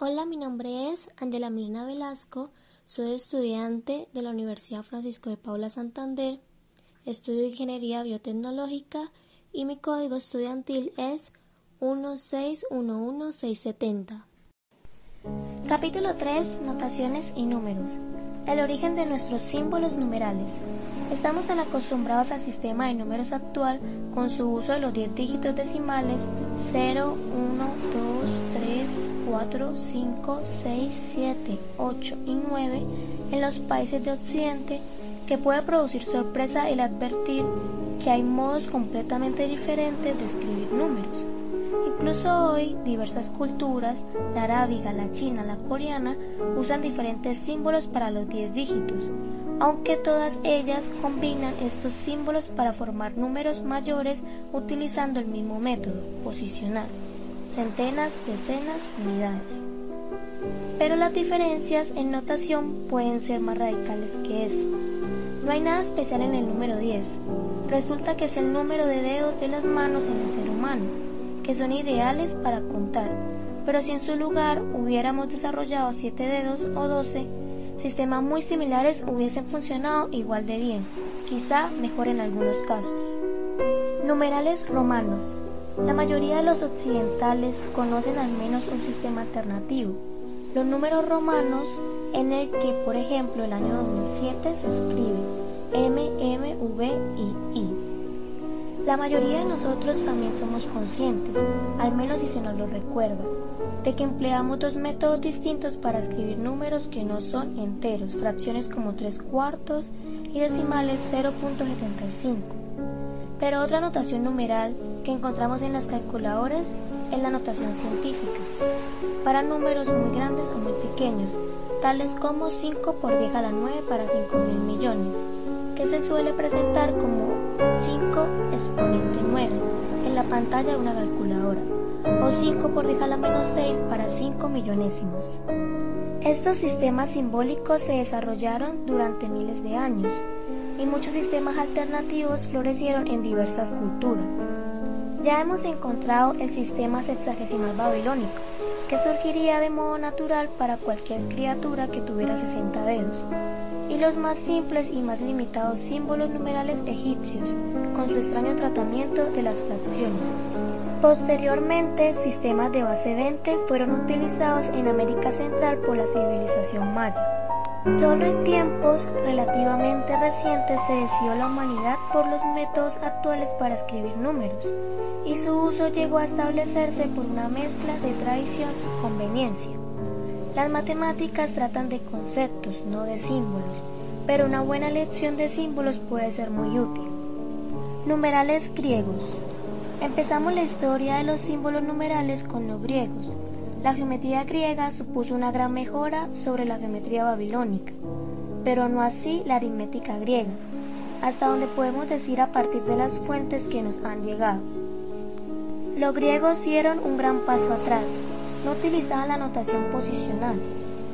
Hola, mi nombre es Angela Milena Velasco, soy estudiante de la Universidad Francisco de Paula Santander, estudio Ingeniería Biotecnológica y mi código estudiantil es 1611670. Capítulo 3. Notaciones y números. El origen de nuestros símbolos numerales. Estamos tan acostumbrados al sistema de números actual con su uso de los 10 dígitos decimales 0, 1, 2, 3, 4, 5, 6, 7, 8 y 9 en los países de Occidente que puede producir sorpresa el advertir que hay modos completamente diferentes de escribir números. Incluso hoy, diversas culturas, la arábiga, la china, la coreana, usan diferentes símbolos para los 10 dígitos, aunque todas ellas combinan estos símbolos para formar números mayores utilizando el mismo método, posicional, centenas, decenas, unidades. Pero las diferencias en notación pueden ser más radicales que eso. No hay nada especial en el número 10. Resulta que es el número de dedos de las manos en el ser humano que son ideales para contar, pero si en su lugar hubiéramos desarrollado siete dedos o doce, sistemas muy similares hubiesen funcionado igual de bien, quizá mejor en algunos casos. Numerales romanos. La mayoría de los occidentales conocen al menos un sistema alternativo. Los números romanos en el que, por ejemplo, el año 2007 se escribe M, M, V, I, I. La mayoría de nosotros también somos conscientes, al menos si se nos lo recuerda, de que empleamos dos métodos distintos para escribir números que no son enteros, fracciones como 3 cuartos y decimales 0.75. Pero otra notación numeral que encontramos en las calculadoras es la notación científica, para números muy grandes o muy pequeños, tales como 5 por 10 a la 9 para 5 mil millones, que se suele presentar como 5 exponente 9 en la pantalla de una calculadora, o 5 por 10 a la menos 6 para 5 millonésimas. Estos sistemas simbólicos se desarrollaron durante miles de años, y muchos sistemas alternativos florecieron en diversas culturas. Ya hemos encontrado el sistema sexagesimal babilónico, que surgiría de modo natural para cualquier criatura que tuviera 60 dedos y los más simples y más limitados símbolos numerales egipcios, con su extraño tratamiento de las fracciones. Posteriormente, sistemas de base 20 fueron utilizados en América Central por la civilización maya. Solo en tiempos relativamente recientes se decidió la humanidad por los métodos actuales para escribir números, y su uso llegó a establecerse por una mezcla de tradición y conveniencia. Las matemáticas tratan de conceptos, no de símbolos, pero una buena lección de símbolos puede ser muy útil. Numerales griegos. Empezamos la historia de los símbolos numerales con los griegos. La geometría griega supuso una gran mejora sobre la geometría babilónica, pero no así la aritmética griega, hasta donde podemos decir a partir de las fuentes que nos han llegado. Los griegos dieron un gran paso atrás, no utilizaban la notación posicional.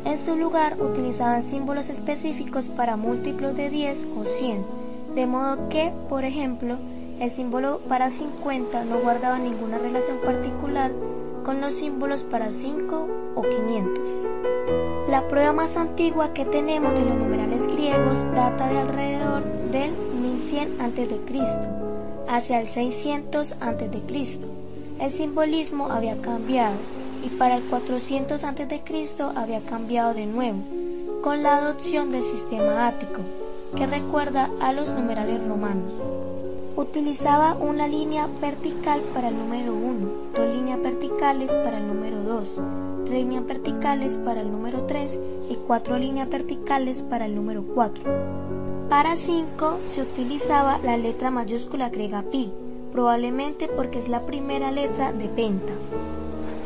En su lugar utilizaban símbolos específicos para múltiplos de 10 o 100, de modo que, por ejemplo, el símbolo para 50 no guardaba ninguna relación particular con los símbolos para 5 o 500. La prueba más antigua que tenemos de los numerales griegos data de alrededor del 1100 a.C., hacia el 600 a.C. El simbolismo había cambiado y para el 400 a.C. había cambiado de nuevo, con la adopción del sistema ático, que recuerda a los numerales romanos. Utilizaba una línea vertical para el número 1, dos líneas verticales para el número 2, tres líneas verticales para el número 3 y cuatro líneas verticales para el número 4. Para 5 se utilizaba la letra mayúscula griega pi, probablemente porque es la primera letra de penta.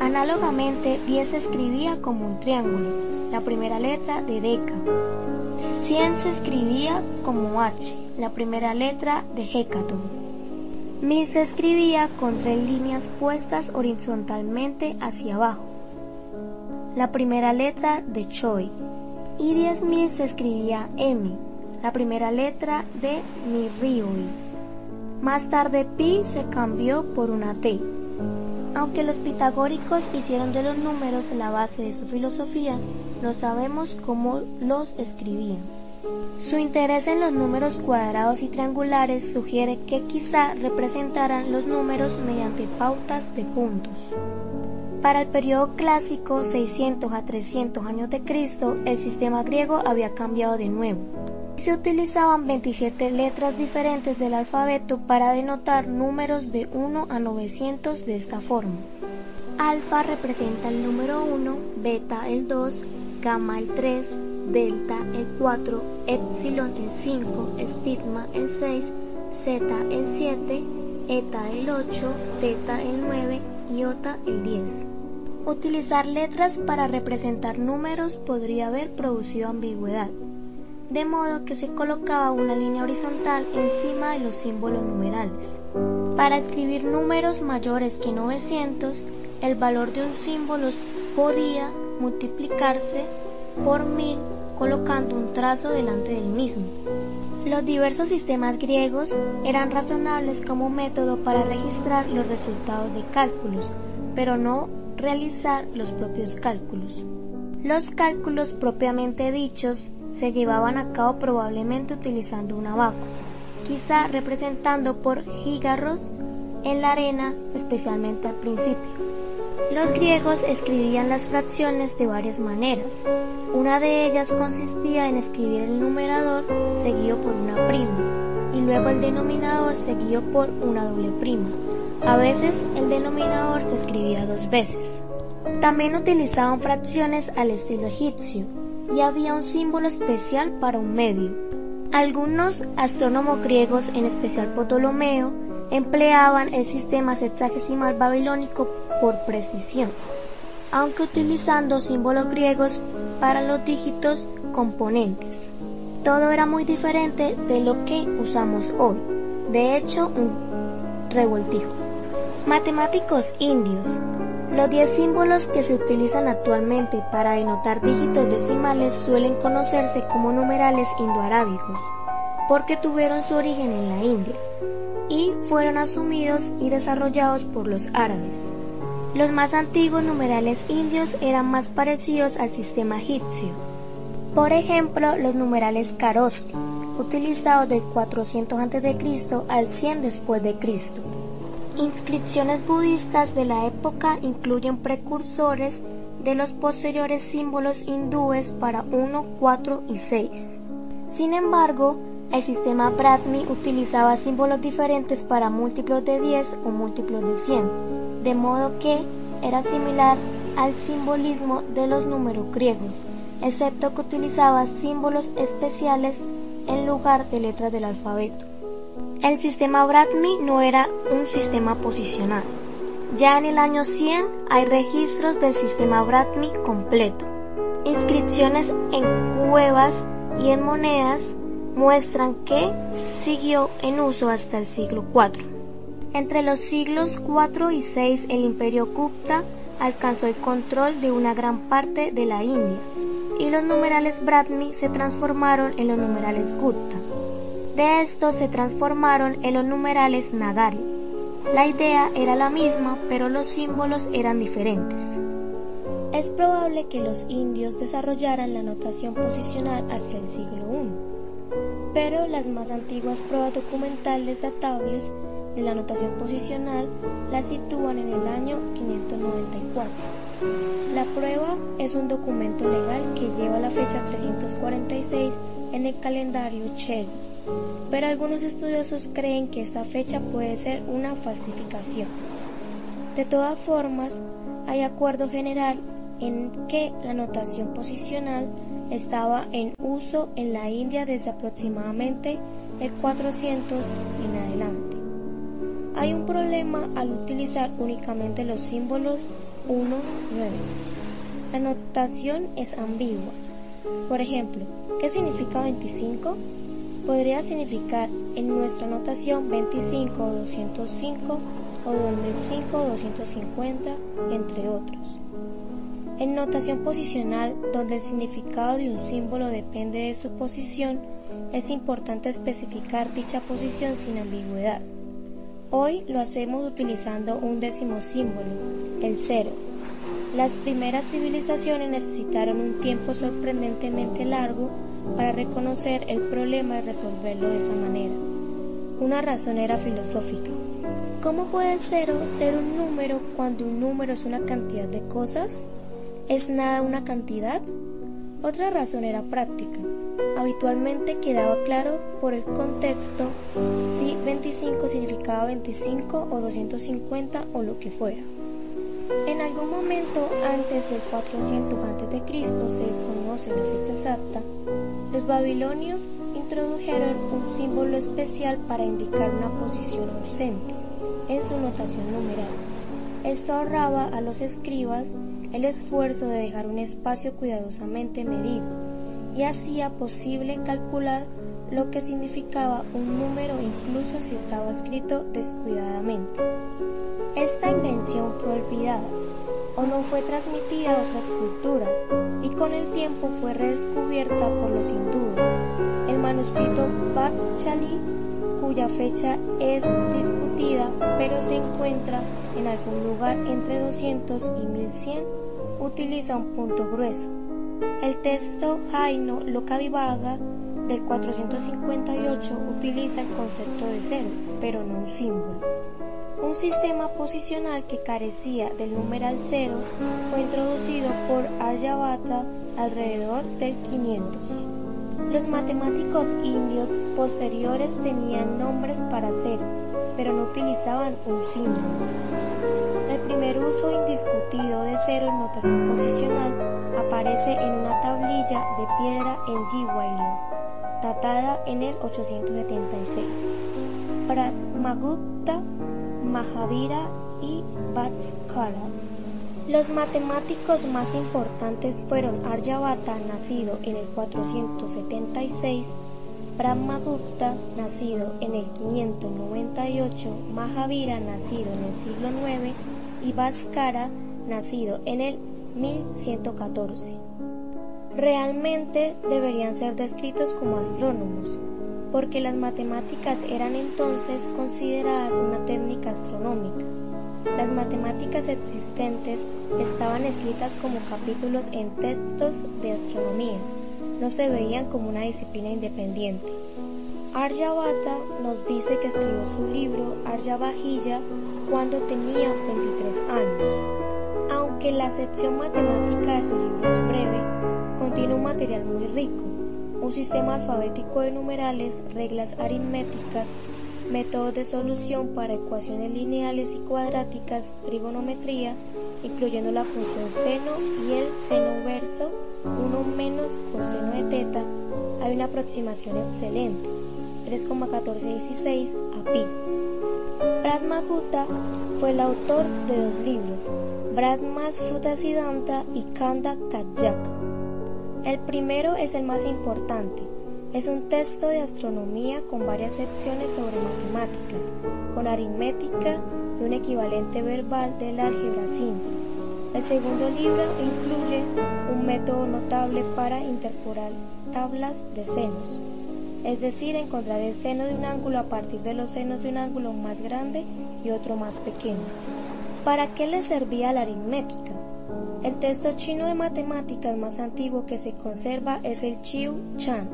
Análogamente, 10 se escribía como un triángulo, la primera letra de deca. 100 se escribía como H, la primera letra de hecaton. 1000 se escribía con tres líneas puestas horizontalmente hacia abajo, la primera letra de choi. Y 10.000 se escribía M, la primera letra de Nirioi. Más tarde pi se cambió por una T. Aunque los pitagóricos hicieron de los números la base de su filosofía, no sabemos cómo los escribían. Su interés en los números cuadrados y triangulares sugiere que quizá representaran los números mediante pautas de puntos. Para el periodo clásico 600 a 300 años de Cristo, el sistema griego había cambiado de nuevo. Se utilizaban 27 letras diferentes del alfabeto para denotar números de 1 a 900 de esta forma. Alfa representa el número 1, beta el 2, gamma el 3, delta el 4, epsilon el 5, estigma el 6, zeta el 7, eta el 8, teta el 9, iota el 10. Utilizar letras para representar números podría haber producido ambigüedad, de modo que se colocaba una línea horizontal encima de los símbolos numerales. Para escribir números mayores que 900, el valor de un símbolo podía multiplicarse por 1000 colocando un trazo delante del mismo. Los diversos sistemas griegos eran razonables como método para registrar los resultados de cálculos, pero no realizar los propios cálculos. Los cálculos propiamente dichos se llevaban a cabo probablemente utilizando un abaco, quizá representando por gigarros en la arena, especialmente al principio. Los griegos escribían las fracciones de varias maneras. Una de ellas consistía en escribir el numerador seguido por una prima y luego el denominador seguido por una doble prima. A veces el denominador se escribía dos veces. También utilizaban fracciones al estilo egipcio y había un símbolo especial para un medio. Algunos astrónomos griegos, en especial Ptolomeo, empleaban el sistema sexagesimal babilónico por precisión, aunque utilizando símbolos griegos para los dígitos componentes. Todo era muy diferente de lo que usamos hoy, de hecho un revoltijo. Matemáticos indios. Los 10 símbolos que se utilizan actualmente para denotar dígitos decimales suelen conocerse como numerales indoarábicos, porque tuvieron su origen en la India y fueron asumidos y desarrollados por los árabes. Los más antiguos numerales indios eran más parecidos al sistema egipcio. Por ejemplo, los numerales Kharoshthi, utilizados del 400 a.C. al 100 después de Cristo. Inscripciones budistas de la época incluyen precursores de los posteriores símbolos hindúes para 1, 4 y 6. Sin embargo, el sistema Brahmi utilizaba símbolos diferentes para múltiplos de 10 o múltiplos de 100 de modo que era similar al simbolismo de los números griegos, excepto que utilizaba símbolos especiales en lugar de letras del alfabeto. El sistema Bratmi no era un sistema posicional. Ya en el año 100 hay registros del sistema Bratmi completo. Inscripciones en cuevas y en monedas muestran que siguió en uso hasta el siglo IV. Entre los siglos IV y VI el imperio Gupta alcanzó el control de una gran parte de la India y los numerales Brahmi se transformaron en los numerales Gupta. De estos se transformaron en los numerales Nagari. La idea era la misma, pero los símbolos eran diferentes. Es probable que los indios desarrollaran la notación posicional hacia el siglo pero las más antiguas pruebas documentales datables de la notación posicional la sitúan en el año 594. La prueba es un documento legal que lleva la fecha 346 en el calendario Chedi, pero algunos estudiosos creen que esta fecha puede ser una falsificación. De todas formas, hay acuerdo general en que la notación posicional estaba en uso en la India desde aproximadamente el 400 en adelante. Hay un problema al utilizar únicamente los símbolos 1, 9. La notación es ambigua. Por ejemplo, ¿qué significa 25? Podría significar en nuestra notación 25 o 205 o 2005 o 250, entre otros. En notación posicional, donde el significado de un símbolo depende de su posición, es importante especificar dicha posición sin ambigüedad. Hoy lo hacemos utilizando un décimo símbolo, el cero. Las primeras civilizaciones necesitaron un tiempo sorprendentemente largo para reconocer el problema y resolverlo de esa manera. Una razón era filosófica. ¿Cómo puede el cero ser un número cuando un número es una cantidad de cosas? ¿Es nada una cantidad? Otra razón era práctica. Habitualmente quedaba claro por el contexto si 25 significaba 25 o 250 o lo que fuera. En algún momento antes del 400 a.C., se desconoce la fecha exacta, los babilonios introdujeron un símbolo especial para indicar una posición ausente en su notación numeral. Esto ahorraba a los escribas el esfuerzo de dejar un espacio cuidadosamente medido y hacía posible calcular lo que significaba un número incluso si estaba escrito descuidadamente. Esta invención fue olvidada o no fue transmitida a otras culturas y con el tiempo fue redescubierta por los hindúes. El manuscrito Bakchali, cuya fecha es discutida pero se encuentra en algún lugar entre 200 y 1100, utiliza un punto grueso. El texto Jaino Lokavivaga del 458 utiliza el concepto de cero, pero no un símbolo. Un sistema posicional que carecía del numeral cero fue introducido por Aryabhata alrededor del 500. Los matemáticos indios posteriores tenían nombres para cero, pero no utilizaban un símbolo. Primer uso indiscutido de cero en notación posicional aparece en una tablilla de piedra en Jiwailio, datada en el 876. Brahmagupta Mahavira y Bhaskara. Los matemáticos más importantes fueron Aryabhata, nacido en el 476, Brahmagupta, nacido en el 598, Mahavira, nacido en el siglo IX, y Bhaskara, nacido en el 1114. Realmente deberían ser descritos como astrónomos, porque las matemáticas eran entonces consideradas una técnica astronómica. Las matemáticas existentes estaban escritas como capítulos en textos de astronomía, no se veían como una disciplina independiente. Aryabhata nos dice que escribió su libro Aryabhajilla cuando tenía 23 años. Aunque la sección matemática de su libro es breve, contiene un material muy rico un sistema alfabético de numerales, reglas aritméticas, métodos de solución para ecuaciones lineales y cuadráticas, trigonometría, incluyendo la función seno y el seno verso, 1 menos coseno de teta, hay una aproximación excelente, 3,1416 a pi. Brahmagupta fue el autor de dos libros, Brahmas Siddhanta y Kanda Kajaka. El primero es el más importante. Es un texto de astronomía con varias secciones sobre matemáticas, con aritmética y un equivalente verbal del álgebra simple. El segundo libro incluye un método notable para interpolar tablas de senos, es decir, encontrar el seno de un ángulo a partir de los senos de un ángulo más grande y otro más pequeño. ¿Para qué le servía la aritmética? El texto chino de matemáticas más antiguo que se conserva es el Chiu Chan,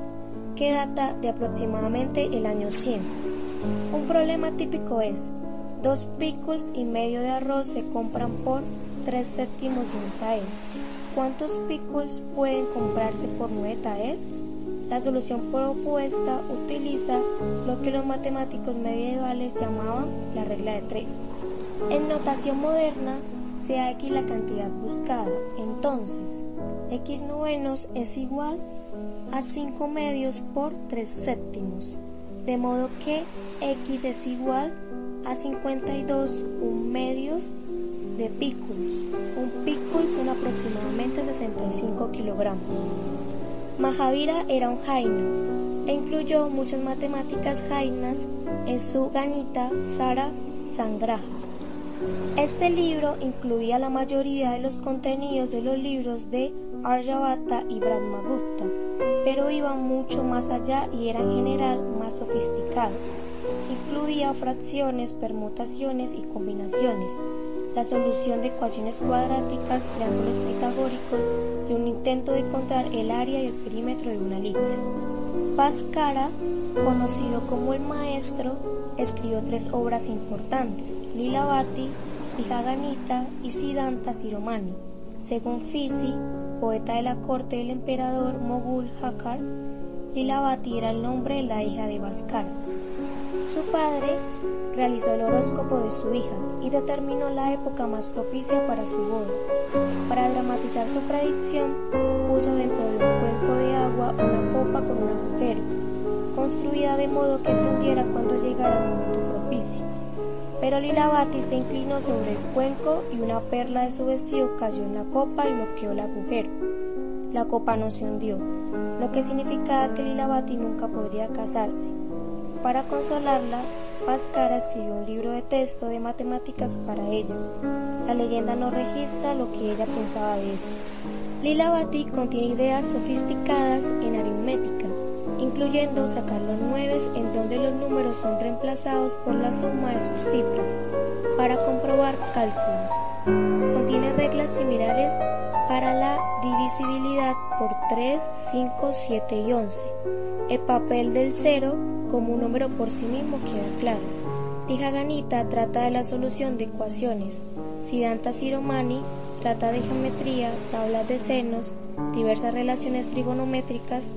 que data de aproximadamente el año 100. Un problema típico es, dos piculs y medio de arroz se compran por 3 séptimos de un tael. ¿Cuántos piculs pueden comprarse por 9 taels? La solución propuesta utiliza lo que los matemáticos medievales llamaban la regla de 3. En notación moderna, sea x la cantidad buscada. Entonces, x novenos es igual a 5 medios por 3 séptimos, de modo que x es igual a 52 un medios de pículos. Un pículo son aproximadamente 65 kilogramos. Mahavira era un jaino e incluyó muchas matemáticas jainas en su ganita Sara Sangraha. Este libro incluía la mayoría de los contenidos de los libros de Aryabhata y Brahmagupta, pero iba mucho más allá y era en general más sofisticado. incluía fracciones, permutaciones y combinaciones, la solución de ecuaciones cuadráticas, triángulos pitagóricos y un intento de encontrar el área y el perímetro de una elipse. Pascara, conocido como el maestro, escribió tres obras importantes, Lilavati, Vijaganita y Siddhanta Siromani. Según Fisi, poeta de la corte del emperador Mogul Hakar, Lilavati era el nombre de la hija de Bhaskara. Su padre realizó el horóscopo de su hija y determinó la época más propicia para su boda. Para dramatizar su predicción, puso dentro de un cuenco de agua una copa con un agujero, construida de modo que se hundiera cuando llegara el momento propicio. Pero Lilavati se inclinó sobre el cuenco y una perla de su vestido cayó en la copa y bloqueó el agujero. La copa no se hundió, lo que significaba que Lilavati nunca podría casarse. Para consolarla, Pascara escribió un libro de texto de matemáticas para ella. La leyenda no registra lo que ella pensaba de esto. Lilavati contiene ideas sofisticadas en aritmética, incluyendo sacar los nueves en donde los números son reemplazados por la suma de sus cifras, para comprobar cálculos. Contiene reglas similares para la divisibilidad por 3, 5, 7 y 11. El papel del cero como un número por sí mismo queda claro. Pijaganita trata de la solución de ecuaciones. Siddhanta Siromani trata de geometría, tablas de senos, diversas relaciones trigonométricas.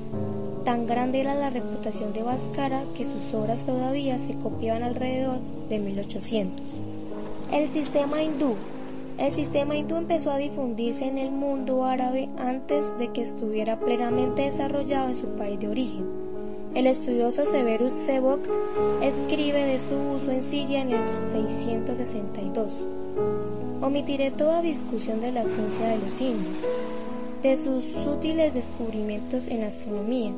Tan grande era la reputación de Bhaskara que sus obras todavía se copiaban alrededor de 1800. El sistema hindú. El sistema hindú empezó a difundirse en el mundo árabe antes de que estuviera plenamente desarrollado en su país de origen. El estudioso Severus Sebok escribe de su uso en Siria en el 662. Omitiré toda discusión de la ciencia de los indios, de sus útiles descubrimientos en astronomía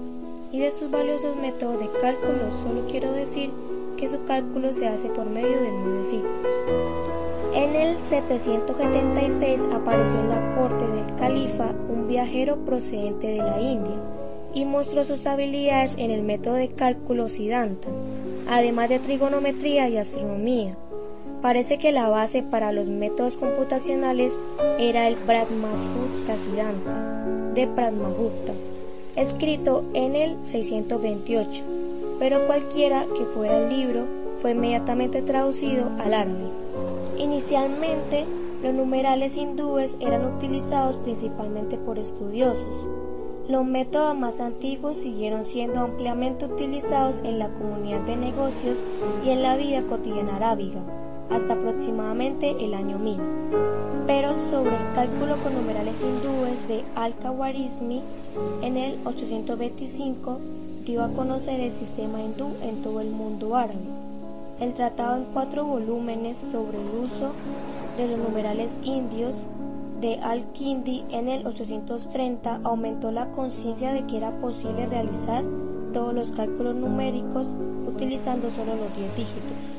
y de sus valiosos métodos de cálculo. Solo quiero decir que su cálculo se hace por medio de nueve signos. En el 776 apareció en la corte del califa un viajero procedente de la India y mostró sus habilidades en el método de cálculo Siddhanta, además de trigonometría y astronomía. Parece que la base para los métodos computacionales era el Brahmagupta Siddhanta de Brahmagupta, escrito en el 628, pero cualquiera que fuera el libro fue inmediatamente traducido al árabe. Inicialmente, los numerales hindúes eran utilizados principalmente por estudiosos, los métodos más antiguos siguieron siendo ampliamente utilizados en la comunidad de negocios y en la vida cotidiana arábiga, hasta aproximadamente el año 1000. Pero sobre el cálculo con numerales hindúes de Al-Khawarizmi, en el 825 dio a conocer el sistema hindú en todo el mundo árabe. El tratado en cuatro volúmenes sobre el uso de los numerales indios de Al-Kindi en el 830 aumentó la conciencia de que era posible realizar todos los cálculos numéricos utilizando solo los 10 dígitos.